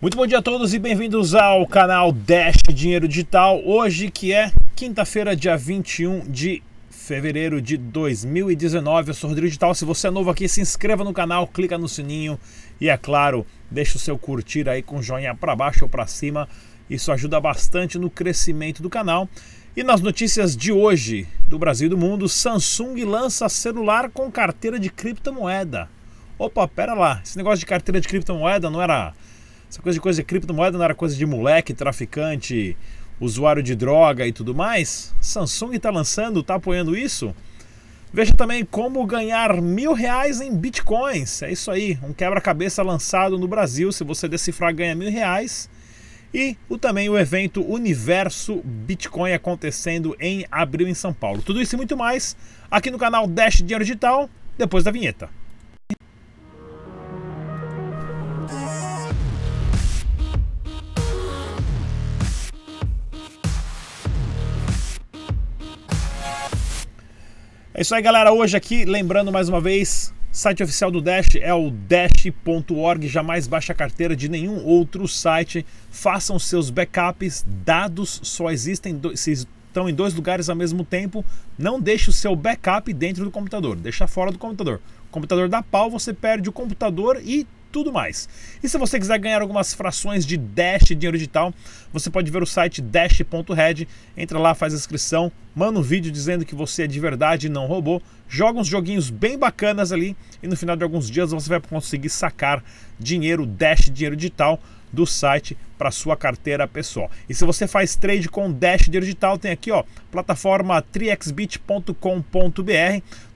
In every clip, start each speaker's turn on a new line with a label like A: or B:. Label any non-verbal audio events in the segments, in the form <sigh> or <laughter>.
A: Muito bom dia a todos e bem-vindos ao canal Dash Dinheiro Digital. Hoje que é quinta-feira, dia 21 de fevereiro de 2019. Eu sou Rodrigo Digital. Se você é novo aqui, se inscreva no canal, clica no sininho e é claro, deixa o seu curtir aí com joinha para baixo ou para cima. Isso ajuda bastante no crescimento do canal. E nas notícias de hoje do Brasil e do mundo, Samsung lança celular com carteira de criptomoeda. Opa, pera lá, esse negócio de carteira de criptomoeda não era essa coisa de coisa de criptomoeda não era coisa de moleque, traficante, usuário de droga e tudo mais? Samsung está lançando, está apoiando isso? Veja também como ganhar mil reais em bitcoins. É isso aí, um quebra-cabeça lançado no Brasil. Se você decifrar, ganha mil reais. E o, também o evento Universo Bitcoin acontecendo em abril em São Paulo. Tudo isso e muito mais aqui no canal Dash Dinheiro Digital, depois da vinheta. É isso aí, galera. Hoje aqui, lembrando mais uma vez, site oficial do Dash é o dash.org. Jamais baixe a carteira de nenhum outro site. Façam seus backups. Dados só existem se estão em dois lugares ao mesmo tempo. Não deixe o seu backup dentro do computador. Deixa fora do computador. O computador dá pau, você perde o computador e tudo mais. E se você quiser ganhar algumas frações de Dash dinheiro digital, você pode ver o site dash.red, entra lá, faz a inscrição, manda um vídeo dizendo que você é de verdade e não roubou, joga uns joguinhos bem bacanas ali e no final de alguns dias você vai conseguir sacar dinheiro Dash dinheiro digital do site para sua carteira pessoal. E se você faz trade com Dash Digital, tem aqui ó, plataforma triexbit.com.br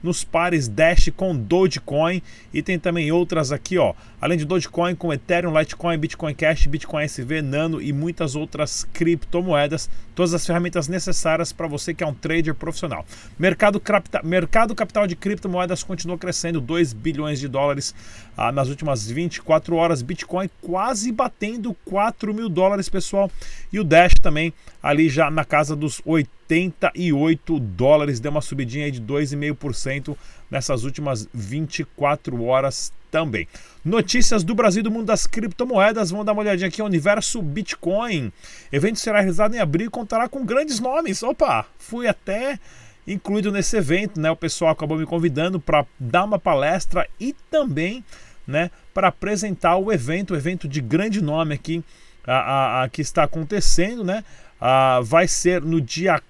A: nos pares Dash com Dogecoin e tem também outras aqui ó, além de Dogecoin com Ethereum, Litecoin, Bitcoin Cash, Bitcoin SV, Nano e muitas outras criptomoedas, todas as ferramentas necessárias para você que é um trader profissional. Mercado, mercado capital de criptomoedas continua crescendo 2 bilhões de dólares ah, nas últimas 24 horas, Bitcoin quase batendo 4 4 mil dólares, pessoal. E o Dash também ali já na casa dos 88 dólares, deu uma subidinha de 2,5% nessas últimas 24 horas também. Notícias do Brasil e do mundo das criptomoedas. Vamos dar uma olhadinha aqui. Universo Bitcoin. evento será realizado em abril e contará com grandes nomes. Opa, fui até incluído nesse evento, né? O pessoal acabou me convidando para dar uma palestra e também, né, para apresentar o evento, o evento de grande nome aqui a, a, a que está acontecendo, né? A, vai ser no dia.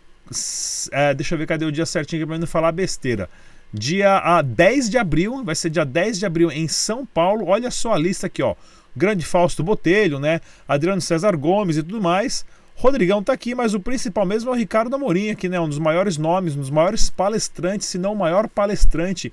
A: É, deixa eu ver cadê o dia certinho para não falar besteira. Dia a 10 de abril, vai ser dia 10 de abril em São Paulo. Olha só a lista aqui, ó. Grande Fausto Botelho, né? Adriano César Gomes e tudo mais. Rodrigão tá aqui, mas o principal mesmo é o Ricardo Amorim aqui, né? Um dos maiores nomes, um dos maiores palestrantes, se não o maior palestrante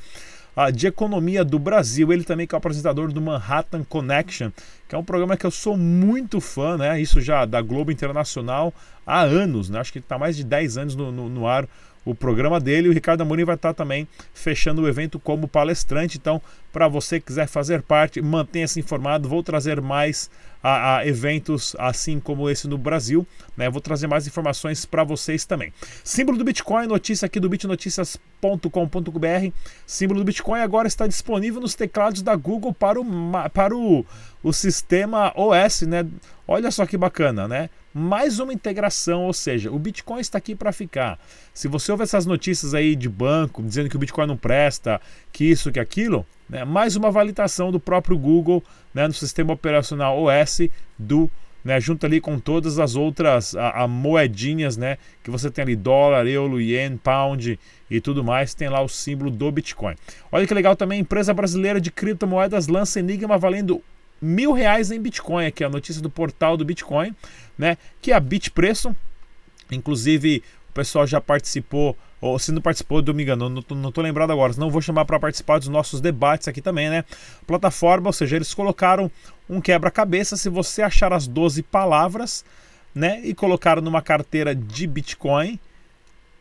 A: de economia do Brasil. Ele também que é o apresentador do Manhattan Connection, que é um programa que eu sou muito fã, né? Isso já da Globo Internacional há anos, né? Acho que está mais de 10 anos no, no, no ar o programa dele. O Ricardo Amorim vai estar também fechando o evento como palestrante. Então, para você que quiser fazer parte, mantenha-se informado. Vou trazer mais a, a, eventos assim como esse no Brasil. Né? Vou trazer mais informações para vocês também. Símbolo do Bitcoin, notícia aqui do bitnoticias.com.br. Símbolo do Bitcoin agora está disponível nos teclados da Google para o, para o, o sistema OS, né? Olha só que bacana, né? Mais uma integração, ou seja, o Bitcoin está aqui para ficar. Se você ouve essas notícias aí de banco dizendo que o Bitcoin não presta, que isso, que aquilo, né? mais uma validação do próprio Google né? no sistema operacional OS do né, junto ali com todas as outras a, a, moedinhas, né, que você tem ali dólar, euro, yen, pound e tudo mais, tem lá o símbolo do Bitcoin. Olha que legal também, empresa brasileira de criptomoedas lança Enigma valendo mil reais em Bitcoin, aqui a notícia do portal do Bitcoin, né? Que é a Bitpreço. Inclusive, o pessoal já participou, ou se não participou, eu me engano, não, não tô lembrado agora, não vou chamar para participar dos nossos debates aqui também, né? Plataforma, ou seja, eles colocaram um quebra-cabeça, se você achar as 12 palavras, né? E colocaram numa carteira de Bitcoin,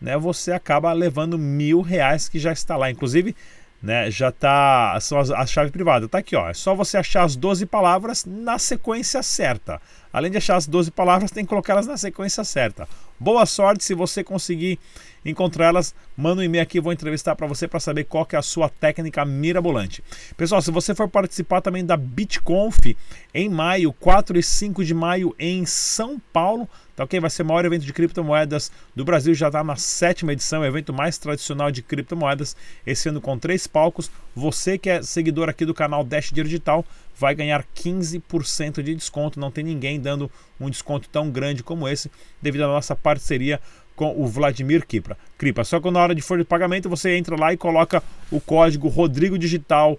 A: né? Você acaba levando mil reais que já está lá. Inclusive, né, já tá são as, a chave privada, tá aqui, ó. É só você achar as 12 palavras na sequência certa. Além de achar as 12 palavras, tem que colocá-las na sequência certa. Boa sorte se você conseguir encontrá-las, manda um e-mail aqui, vou entrevistar para você para saber qual que é a sua técnica mirabolante. Pessoal, se você for participar também da BitConf em maio, 4 e 5 de maio em São Paulo, Tá ok? Vai ser o maior evento de criptomoedas do Brasil, já está na sétima edição, o evento mais tradicional de criptomoedas, esse ano com três palcos. Você que é seguidor aqui do canal Dash Digital vai ganhar 15% de desconto. Não tem ninguém dando um desconto tão grande como esse, devido à nossa parceria com o Vladimir Kripa. Kripa. Só que na hora de for de pagamento, você entra lá e coloca o código Rodrigo Digital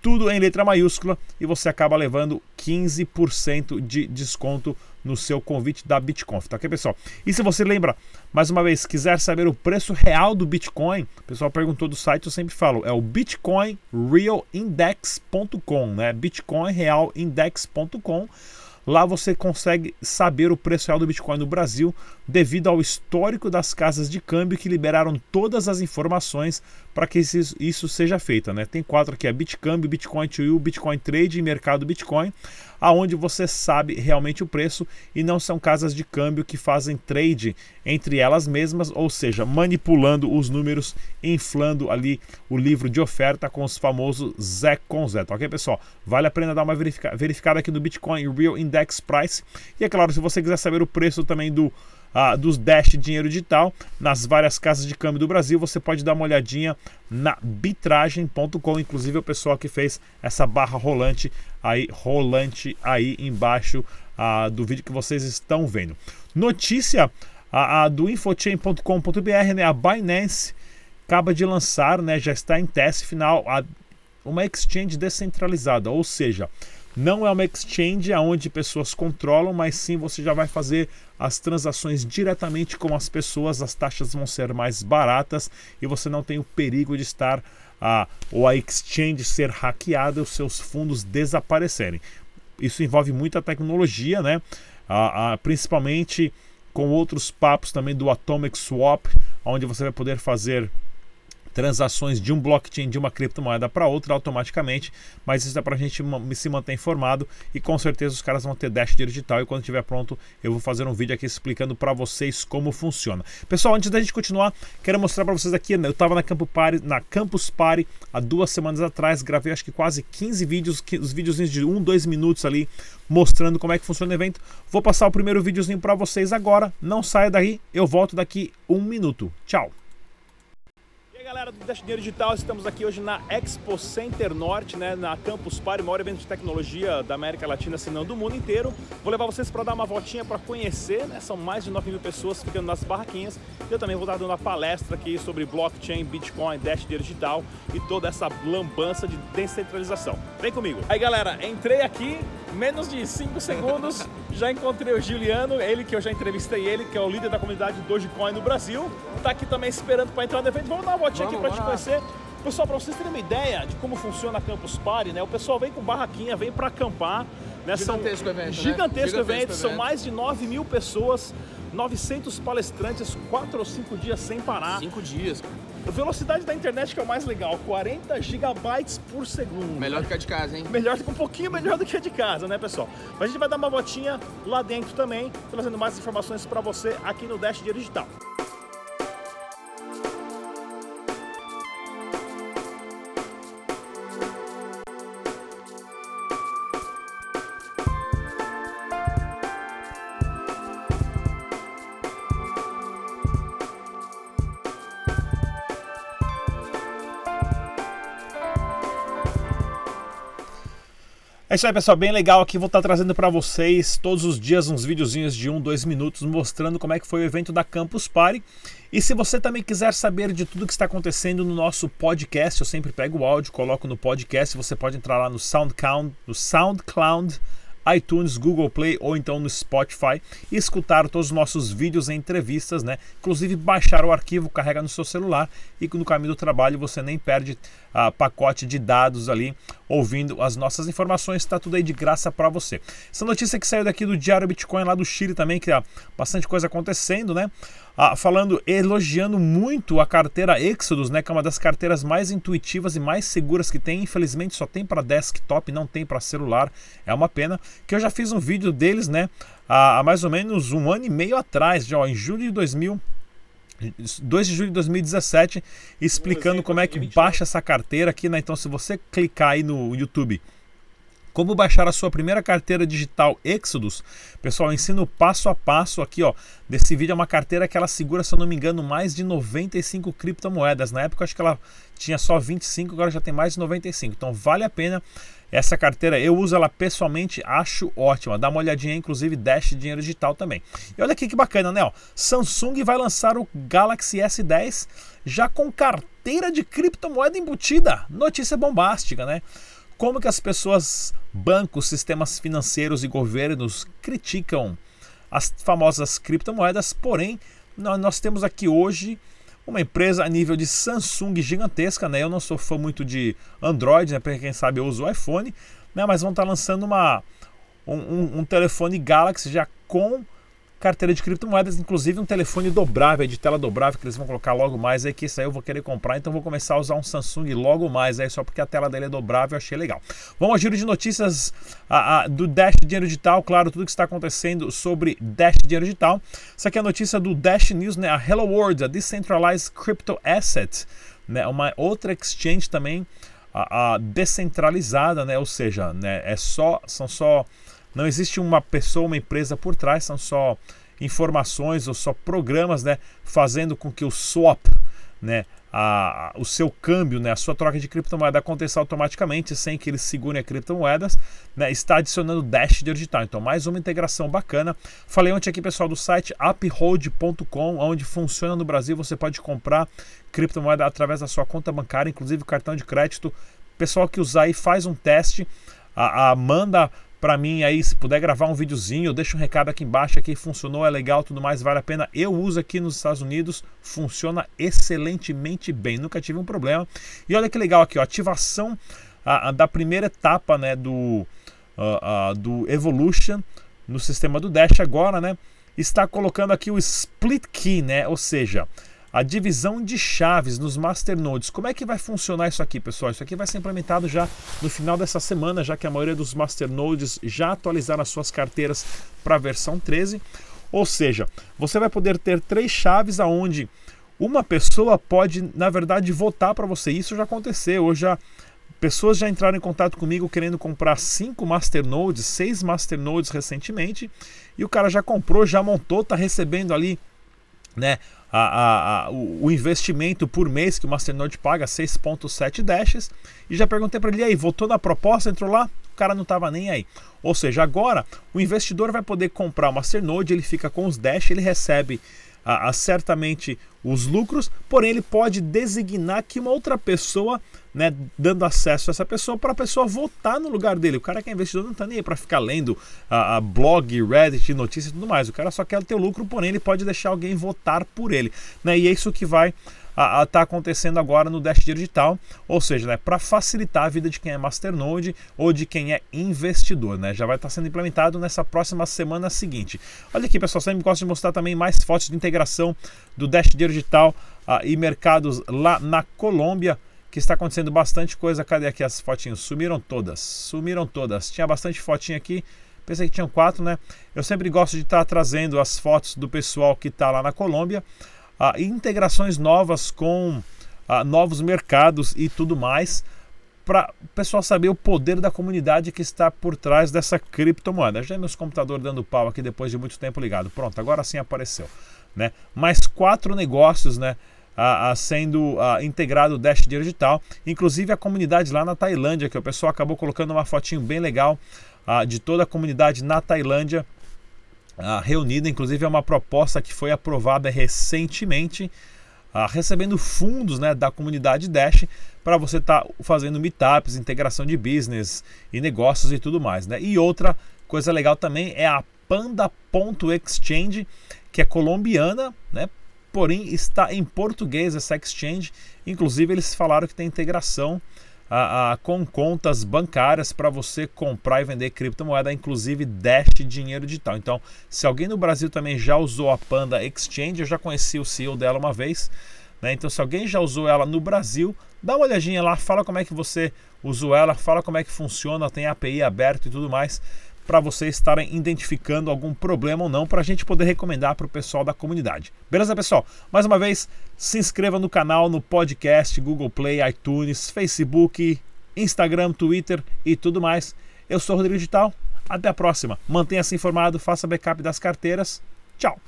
A: tudo em letra maiúscula e você acaba levando 15% de desconto no seu convite da Bitcoin, tá ok, pessoal? E se você lembra, mais uma vez, quiser saber o preço real do Bitcoin, o pessoal perguntou do site, eu sempre falo, é o bitcoinrealindex.com, né? bitcoinrealindex.com Lá você consegue saber o preço real do Bitcoin no Brasil devido ao histórico das casas de câmbio que liberaram todas as informações para que isso, seja feito. Né? Tem quatro aqui: a Bitcâmbio, Bitcoin to You, Bitcoin Trade e Mercado Bitcoin aonde você sabe realmente o preço e não são casas de câmbio que fazem trade entre elas mesmas, ou seja, manipulando os números, inflando ali o livro de oferta com os famosos Zé com Zé, tá ok, pessoal? Vale a pena dar uma verifica verificada aqui no Bitcoin Real Index Price. E é claro, se você quiser saber o preço também do ah, dos Dash Dinheiro Digital nas várias casas de câmbio do Brasil. Você pode dar uma olhadinha na bitragem.com, inclusive o pessoal que fez essa barra rolante aí, rolante aí embaixo ah, do vídeo que vocês estão vendo. Notícia ah, do infochain.com.br, né? A Binance acaba de lançar, né? Já está em teste final a, uma exchange descentralizada, ou seja, não é uma exchange onde pessoas controlam, mas sim você já vai fazer as transações diretamente com as pessoas, as taxas vão ser mais baratas e você não tem o perigo de estar a, ou a exchange ser hackeada e os seus fundos desaparecerem. Isso envolve muita tecnologia, né? A, a, principalmente com outros papos também do Atomic Swap, onde você vai poder fazer transações de um blockchain de uma criptomoeda para outra automaticamente, mas isso é para a gente se manter informado e com certeza os caras vão ter dash digital e quando estiver pronto eu vou fazer um vídeo aqui explicando para vocês como funciona. Pessoal, antes da gente continuar, quero mostrar para vocês aqui, eu estava na Campus Party, na Campus Party há duas semanas atrás, gravei acho que quase 15 vídeos, os videozinhos de 1, 2 minutos ali mostrando como é que funciona o evento. Vou passar o primeiro videozinho para vocês agora, não saia daí, eu volto daqui um minuto. Tchau! Galera do Dash Dinheiro Digital, estamos aqui hoje na Expo Center Norte, né, na Campus Party, maior evento de tecnologia da América Latina, se não do mundo inteiro. Vou levar vocês para dar uma voltinha para conhecer, né, são mais de 9 mil pessoas ficando nas barraquinhas. Eu também vou estar dando uma palestra aqui sobre blockchain, Bitcoin, Dash Dinheiro Digital e toda essa lambança de descentralização. Vem comigo. Aí galera, entrei aqui, menos de 5 segundos, <laughs> já encontrei o Juliano, ele que eu já entrevistei ele, que é o líder da comunidade Dogecoin no Brasil. Tá aqui também esperando para entrar no evento. Vamos dar uma voltinha aqui para te conhecer. Pessoal, para vocês terem uma ideia de como funciona a Campus Party, né? O pessoal vem com barraquinha, vem para acampar. Né?
B: Gigantesco
A: são,
B: evento, né?
A: Gigantesco, gigantesco evento, evento, são mais de 9 mil pessoas, 900 palestrantes, 4 ou 5 dias sem parar.
B: 5 dias.
A: A velocidade da internet que é o mais legal, 40 gigabytes por segundo.
B: Melhor do que a de casa, hein?
A: Melhor, um pouquinho melhor do que a de casa, né, pessoal? Mas a gente vai dar uma botinha lá dentro também, trazendo mais informações para você aqui no Dash Digital. Isso aí, pessoal, bem legal aqui. Vou estar trazendo para vocês todos os dias uns videozinhos de um, dois minutos mostrando como é que foi o evento da Campus Party. E se você também quiser saber de tudo que está acontecendo no nosso podcast, eu sempre pego o áudio, coloco no podcast. Você pode entrar lá no SoundCloud, no SoundCloud iTunes, Google Play ou então no Spotify e escutar todos os nossos vídeos e entrevistas, né? Inclusive baixar o arquivo, carrega no seu celular e no caminho do trabalho você nem perde pacote de dados ali, ouvindo as nossas informações, está tudo aí de graça para você. Essa notícia que saiu daqui do Diário Bitcoin lá do Chile também, que há bastante coisa acontecendo, né? Ah, falando, elogiando muito a carteira Exodus, né, que é uma das carteiras mais intuitivas e mais seguras que tem. Infelizmente só tem para desktop, não tem para celular. É uma pena. Que eu já fiz um vídeo deles, né, há, há mais ou menos um ano e meio atrás, já, ó, em julho de 2000 2 de julho de 2017, explicando como é que baixa essa carteira aqui, né? Então, se você clicar aí no YouTube, como baixar a sua primeira carteira digital Exodus, pessoal, ensino passo a passo aqui, ó. Desse vídeo é uma carteira que ela segura, se eu não me engano, mais de 95 criptomoedas. Na época, acho que ela tinha só 25, agora já tem mais de 95. Então, vale a pena essa carteira eu uso ela pessoalmente, acho ótima. Dá uma olhadinha, inclusive Dash Dinheiro Digital também. E olha aqui que bacana, né? Ó, Samsung vai lançar o Galaxy S10 já com carteira de criptomoeda embutida. Notícia bombástica, né? Como que as pessoas, bancos, sistemas financeiros e governos criticam as famosas criptomoedas, porém, nós temos aqui hoje uma empresa a nível de Samsung gigantesca, né? Eu não sou fã muito de Android, né? Para quem sabe eu uso o iPhone, né? Mas vão estar tá lançando uma, um, um, um telefone Galaxy já com carteira de criptomoedas, inclusive um telefone dobrável, de tela dobrável, que eles vão colocar logo mais aí, que isso aí eu vou querer comprar, então vou começar a usar um Samsung logo mais aí, só porque a tela dele é dobrável, achei legal. Vamos ao giro de notícias a, a, do Dash Dinheiro Digital, claro, tudo que está acontecendo sobre Dash Dinheiro Digital. Essa aqui é a notícia do Dash News, né, a Hello World, a Decentralized Crypto Asset, né, uma outra exchange também a, a descentralizada, né, ou seja, né, é só, são só não existe uma pessoa, uma empresa por trás, são só informações ou só programas, né, fazendo com que o swap, né, a, o seu câmbio, né, a sua troca de criptomoeda aconteça automaticamente sem que eles segurem as criptomoedas, né, está adicionando Dash digital. Então, mais uma integração bacana. Falei ontem aqui, pessoal, do site uphold.com, onde funciona no Brasil. Você pode comprar criptomoeda através da sua conta bancária, inclusive cartão de crédito. Pessoal que usar aí faz um teste, a, a manda para mim aí, se puder gravar um videozinho, deixa um recado aqui embaixo aqui, funcionou, é legal, tudo mais, vale a pena. Eu uso aqui nos Estados Unidos, funciona excelentemente bem, nunca tive um problema. E olha que legal aqui, ó, ativação a, a, da primeira etapa, né, do, a, do Evolution no sistema do Dash agora, né, está colocando aqui o Split Key, né, ou seja, a divisão de chaves nos masternodes. Como é que vai funcionar isso aqui, pessoal? Isso aqui vai ser implementado já no final dessa semana, já que a maioria dos masternodes já atualizaram as suas carteiras para a versão 13. Ou seja, você vai poder ter três chaves aonde uma pessoa pode, na verdade, votar para você. Isso já aconteceu. Eu já pessoas já entraram em contato comigo querendo comprar cinco masternodes, seis masternodes recentemente, e o cara já comprou, já montou, está recebendo ali né, a, a, a, o, o, investimento por mês que o Masternode paga, 6.7 dashes, e já perguntei para ele, aí, votou na proposta, entrou lá? O cara não estava nem aí. Ou seja, agora o investidor vai poder comprar o Masternode, ele fica com os dash, ele recebe a, certamente os lucros, porém ele pode designar que uma outra pessoa, né, dando acesso a essa pessoa para a pessoa votar no lugar dele. O cara que é investidor não está nem aí para ficar lendo a, a, blog, Reddit, notícias e tudo mais. O cara só quer ter o lucro, porém ele pode deixar alguém votar por ele. Né? E é isso que vai está acontecendo agora no Dash Digital, ou seja, né, para facilitar a vida de quem é Masternode ou de quem é investidor. Né, já vai estar tá sendo implementado nessa próxima semana seguinte. Olha aqui, pessoal, sempre gosto de mostrar também mais fotos de integração do Dash Digital uh, e mercados lá na Colômbia que está acontecendo bastante coisa. Cadê aqui as fotinhas? Sumiram todas. Sumiram todas. Tinha bastante fotinha aqui. Pensei que tinham quatro, né? Eu sempre gosto de estar tá trazendo as fotos do pessoal que está lá na Colômbia ah, integrações novas com ah, novos mercados e tudo mais, para o pessoal saber o poder da comunidade que está por trás dessa criptomoeda. Já é meus computadores dando pau aqui depois de muito tempo ligado. Pronto, agora sim apareceu. Né? Mais quatro negócios né, a, a sendo a, integrado o Dash Digital, inclusive a comunidade lá na Tailândia, que o pessoal acabou colocando uma fotinho bem legal a, de toda a comunidade na Tailândia reunida, inclusive é uma proposta que foi aprovada recentemente, recebendo fundos né, da comunidade Dash para você estar tá fazendo meetups, integração de business e negócios e tudo mais. Né? E outra coisa legal também é a Panda.exchange, que é colombiana, né? porém está em português essa exchange. Inclusive, eles falaram que tem integração a, a, com contas bancárias para você comprar e vender criptomoeda, inclusive Dash dinheiro digital. Então, se alguém no Brasil também já usou a Panda Exchange, eu já conheci o CEO dela uma vez. Né? Então, se alguém já usou ela no Brasil, dá uma olhadinha lá, fala como é que você usou ela, fala como é que funciona, tem API aberto e tudo mais para vocês estarem identificando algum problema ou não, para a gente poder recomendar para o pessoal da comunidade. Beleza, pessoal? Mais uma vez, se inscreva no canal, no podcast, Google Play, iTunes, Facebook, Instagram, Twitter e tudo mais. Eu sou o Rodrigo Digital. Até a próxima. Mantenha-se informado, faça backup das carteiras. Tchau!